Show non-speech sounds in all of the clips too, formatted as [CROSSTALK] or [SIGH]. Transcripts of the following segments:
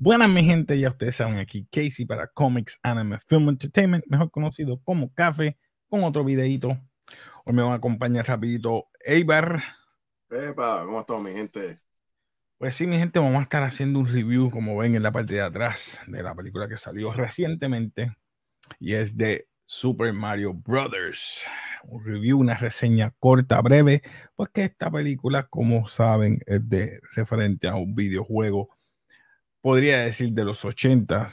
Buenas mi gente, ya ustedes saben aquí Casey para Comics Anime Film Entertainment, mejor conocido como Café, con otro videito. Hoy me van a acompañar rapidito Eibar. Epa, ¿cómo estamos mi gente? Pues sí, mi gente, vamos a estar haciendo un review, como ven en la parte de atrás, de la película que salió recientemente y es de Super Mario Brothers. Un review, una reseña corta, breve, porque esta película, como saben, es de referente a un videojuego podría decir de los 80,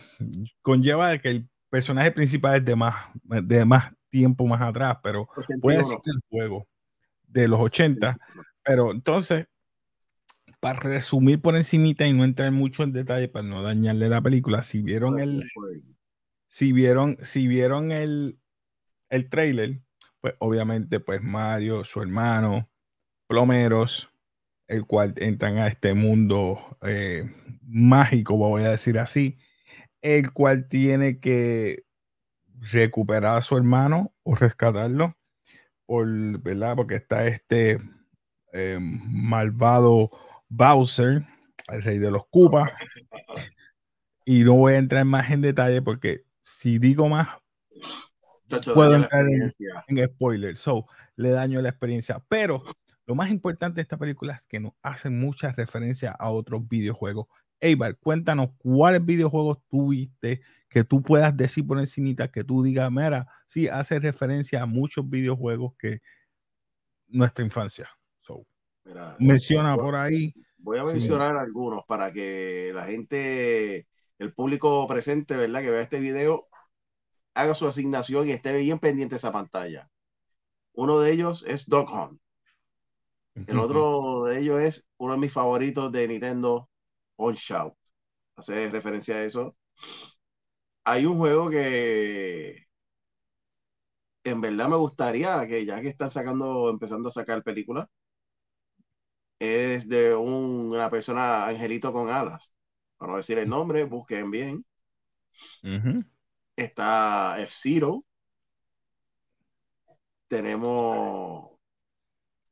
conlleva que el personaje principal es de más, de más tiempo más atrás, pero puede decir el juego de los 80, pero entonces, para resumir por encimita y no entrar mucho en detalle para no dañarle la película, si vieron el, si vieron, si vieron el, el trailer, pues obviamente pues Mario, su hermano, plomeros, el cual entran a este mundo eh, mágico, voy a decir así, el cual tiene que recuperar a su hermano o rescatarlo, por, ¿verdad? Porque está este eh, malvado Bowser, el rey de los Koopas. Y no voy a entrar más en detalle porque si digo más, puedo entrar en, en spoiler. So, le daño la experiencia. Pero lo más importante de esta película es que nos hacen muchas referencias a otros videojuegos. Eibar, cuéntanos cuáles videojuegos tuviste que tú puedas decir por encimita, que tú digas, mira, sí, hace referencia a muchos videojuegos que nuestra infancia. menciona por ahí. Voy a mencionar algunos para que la gente, el público presente, ¿verdad? Que vea este video, haga su asignación y esté bien pendiente esa pantalla. Uno de ellos es Dog Hunt. El otro de ellos es uno de mis favoritos de Nintendo, On Shout. Hace referencia a eso. Hay un juego que en verdad me gustaría que ya que están sacando, empezando a sacar películas, es de una persona angelito con alas. Para no decir el nombre, busquen bien. Está F-Zero. Tenemos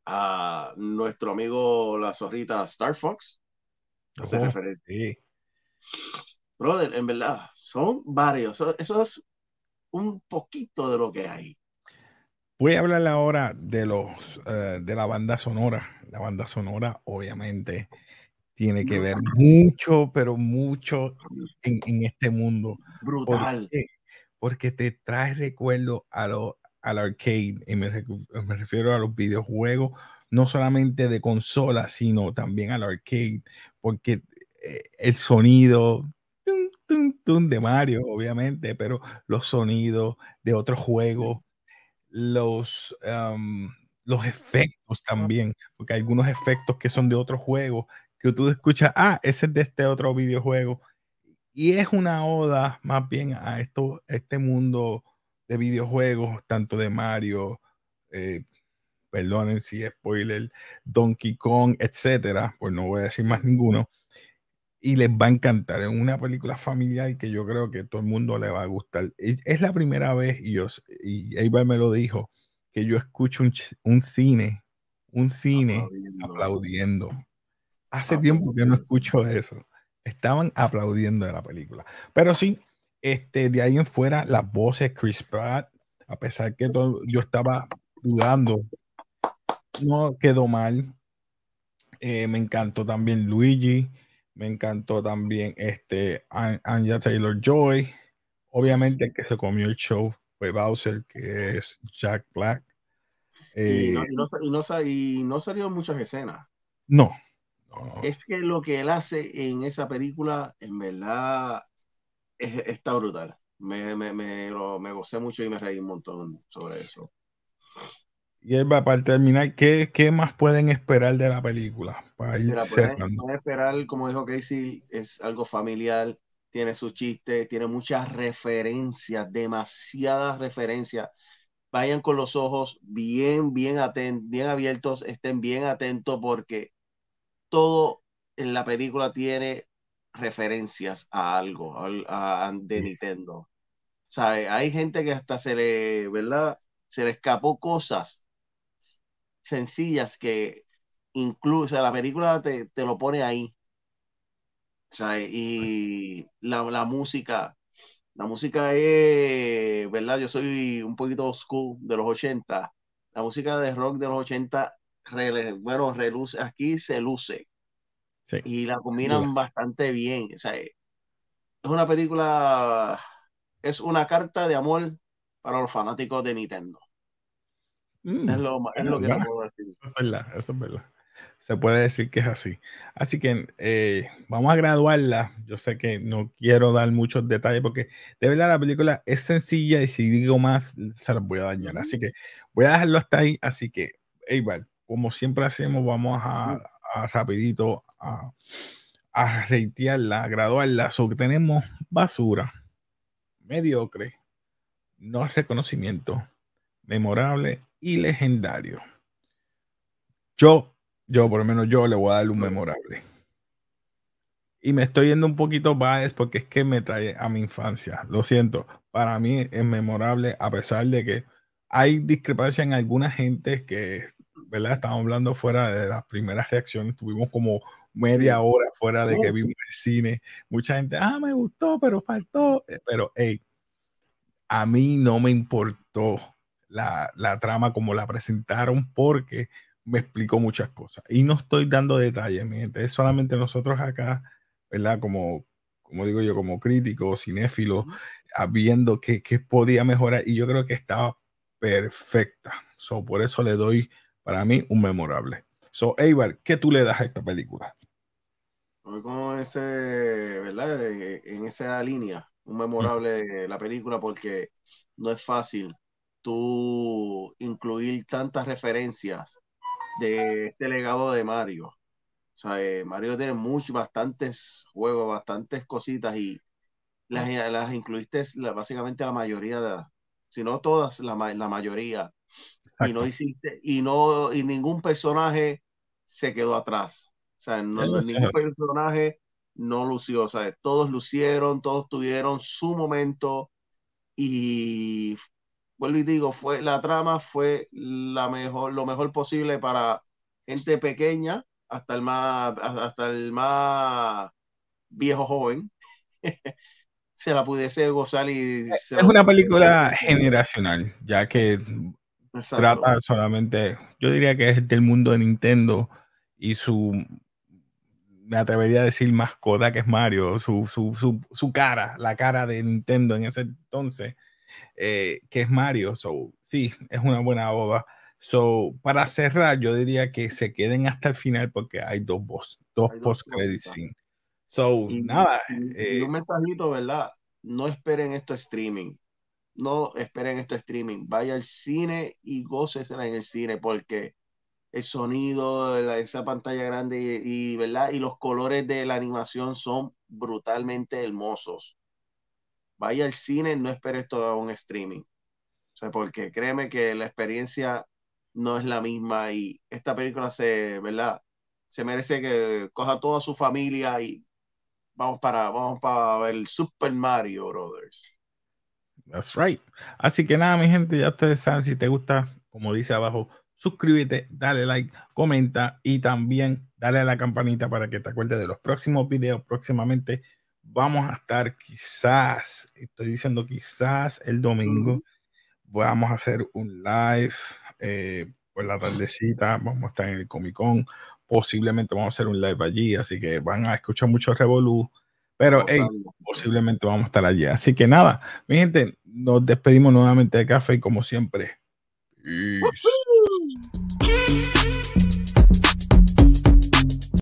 a nuestro amigo la zorrita Star Fox. Hace oh, referencia. Brother, en verdad, son varios. Eso, es un poquito de lo que hay. Voy a hablar ahora de los eh, de la banda sonora. La banda sonora, obviamente, tiene que ver mucho, pero mucho en, este mundo. Brutal. Porque te trae recuerdo a, lo, al arcade, y me, refiero a los videojuegos, no solamente de consola, sino también al arcade, porque eh, el sonido de Mario, obviamente, pero los sonidos de otros juegos, los, los efectos también, porque algunos efectos que son de otros juegos, que tú escuchas, ah, ese es de este otro videojuego. Y es una oda más bien a esto, este mundo de videojuegos, tanto de Mario, eh, perdonen si spoiler, Donkey Kong, etcétera, pues no voy a decir más ninguno. Y les va a encantar. Es una película familiar que yo creo que todo el mundo le va a gustar. Es la primera vez, y, yo, y Eva me lo dijo, que yo escucho un, cine, un cine aplaudiendo. Hace tiempo que no escucho eso. Estaban aplaudiendo de la película. Pero sí, este, de ahí en fuera, las voces, Chris Pratt, a pesar que todo, yo estaba dudando, no quedó mal. Eh, me encantó también Luigi, me encantó también este Anya Taylor Joy. Obviamente el que se comió el show fue Bowser, que es Jack Black. y, no, eh, y, no, salió muchas escenas. No, Es que lo que él hace en esa película, en verdad, está brutal. Me, me, me, me, gocé mucho y me reí un montón sobre eso. Y él va para terminar, ¿qué, ¿qué, más pueden esperar de la película? Para ir pueden, esperar, como dijo Casey, es algo familiar, tiene su chiste, tiene muchas referencias, demasiadas referencias. Vayan con los ojos bien, bien atentos, bien abiertos, estén bien atentos porque todo en la película tiene referencias a algo a, de Nintendo. ¿Sabe? Hay gente que hasta se le, ¿verdad? Se le escapó cosas sencillas que incluso la película te, lo pone ahí. Y la, la, música, la música es, ¿verdad? Yo soy un poquito school de los 80. La música de rock de los 80, bueno, reluce, aquí se luce. Y la combinan bastante bien. O sea, es una película, es una carta de amor para los fanáticos de Nintendo. Mm, es lo, es lo que te puedo decir. Eso es verdad, eso es verdad. Se puede decir que es así. Así que eh, vamos a graduarla. Yo sé que no quiero dar muchos detalles porque de verdad la película es sencilla y si digo más se las voy a dañar. Así que voy a dejarlo hasta ahí. Así que, Eibar, como siempre hacemos, vamos a, rapidito a, a reitearla, a graduarla. So que tenemos basura, mediocre, no reconocimiento, memorable y legendario. Yo, yo, por lo menos yo le voy a dar un memorable. Y me estoy yendo un poquito bias porque es que me trae a mi infancia. Lo siento, para mí es memorable a pesar de que hay discrepancia en alguna gente que, ¿verdad? Estamos hablando fuera de las primeras reacciones. Tuvimos como media hora fuera de que vimos el cine. Mucha gente, ah, me gustó, pero faltó. Eh, pero, hey, a mí no me importó la, la, trama como la presentaron porque me explicó muchas cosas. Y no estoy dando detalles, mi gente, es solamente nosotros acá, ¿verdad? Como, como digo yo, como crítico, cinéfilo, ah, viendo qué, podía mejorar. Y yo creo que estaba perfecta. So, por eso le doy, para mí, un memorable. So, Eibar, ¿qué tú le das a esta película? Como ese, ¿verdad? En esa línea, un memorable la película porque no es fácil tú incluir tantas referencias de este legado de Mario. O sea, eh, Mario tiene muchos, bastantes juegos, bastantes cositas y las, las incluiste básicamente la mayoría, de, si no todas, la, la mayoría. Y no hiciste, y no, y ningún personaje se quedó atrás. O sea, ningún personaje no lució. O sea, todos lucieron, todos tuvieron su momento y vuelvo y digo, fue, la trama fue la mejor, lo mejor posible para gente pequeña hasta el más, hasta el más viejo joven. [LAUGHS] se la pudiese gozar y es una película generacional ya que trata solamente yo diría que es del mundo de Nintendo y su me atrevería a decir mascota que es Mario su, su, su, su cara la cara de Nintendo en ese entonces eh, que es Mario. So, sí, es una buena boda. So, para cerrar, yo diría que se queden hasta el final porque hay dos, boss, dos post credits. So, nada. Y, eh, un mensajito, ¿verdad? No esperen esto streaming. No esperen esto streaming. Vaya al cine y gócesela en el cine porque el sonido, esa pantalla grande y, ¿verdad? y los colores de la animación son brutalmente hermosos vaya al cine, no espere todo un streaming. O sea, porque créeme que la experiencia no es la misma y esta película se, ¿verdad? Se merece que coja toda su familia y vamos para, vamos para ver Super Mario Brothers. That's right. Así que nada, mi gente, ya ustedes saben, si te gusta, como dice abajo, suscríbete, dale like, comenta y también dale a la campanita para que te acuerdes de los próximos videos próximamente vamos a estar quizás, estoy diciendo quizás el domingo, vamos a hacer un live eh, por la tardecita, vamos a estar en el Comic Con, posiblemente vamos a hacer un live allí, así que van a escuchar mucho Revolu, pero posiblemente vamos a estar allí. Así que nada, mi gente, nos despedimos nuevamente de café y como siempre. Peace. Woo!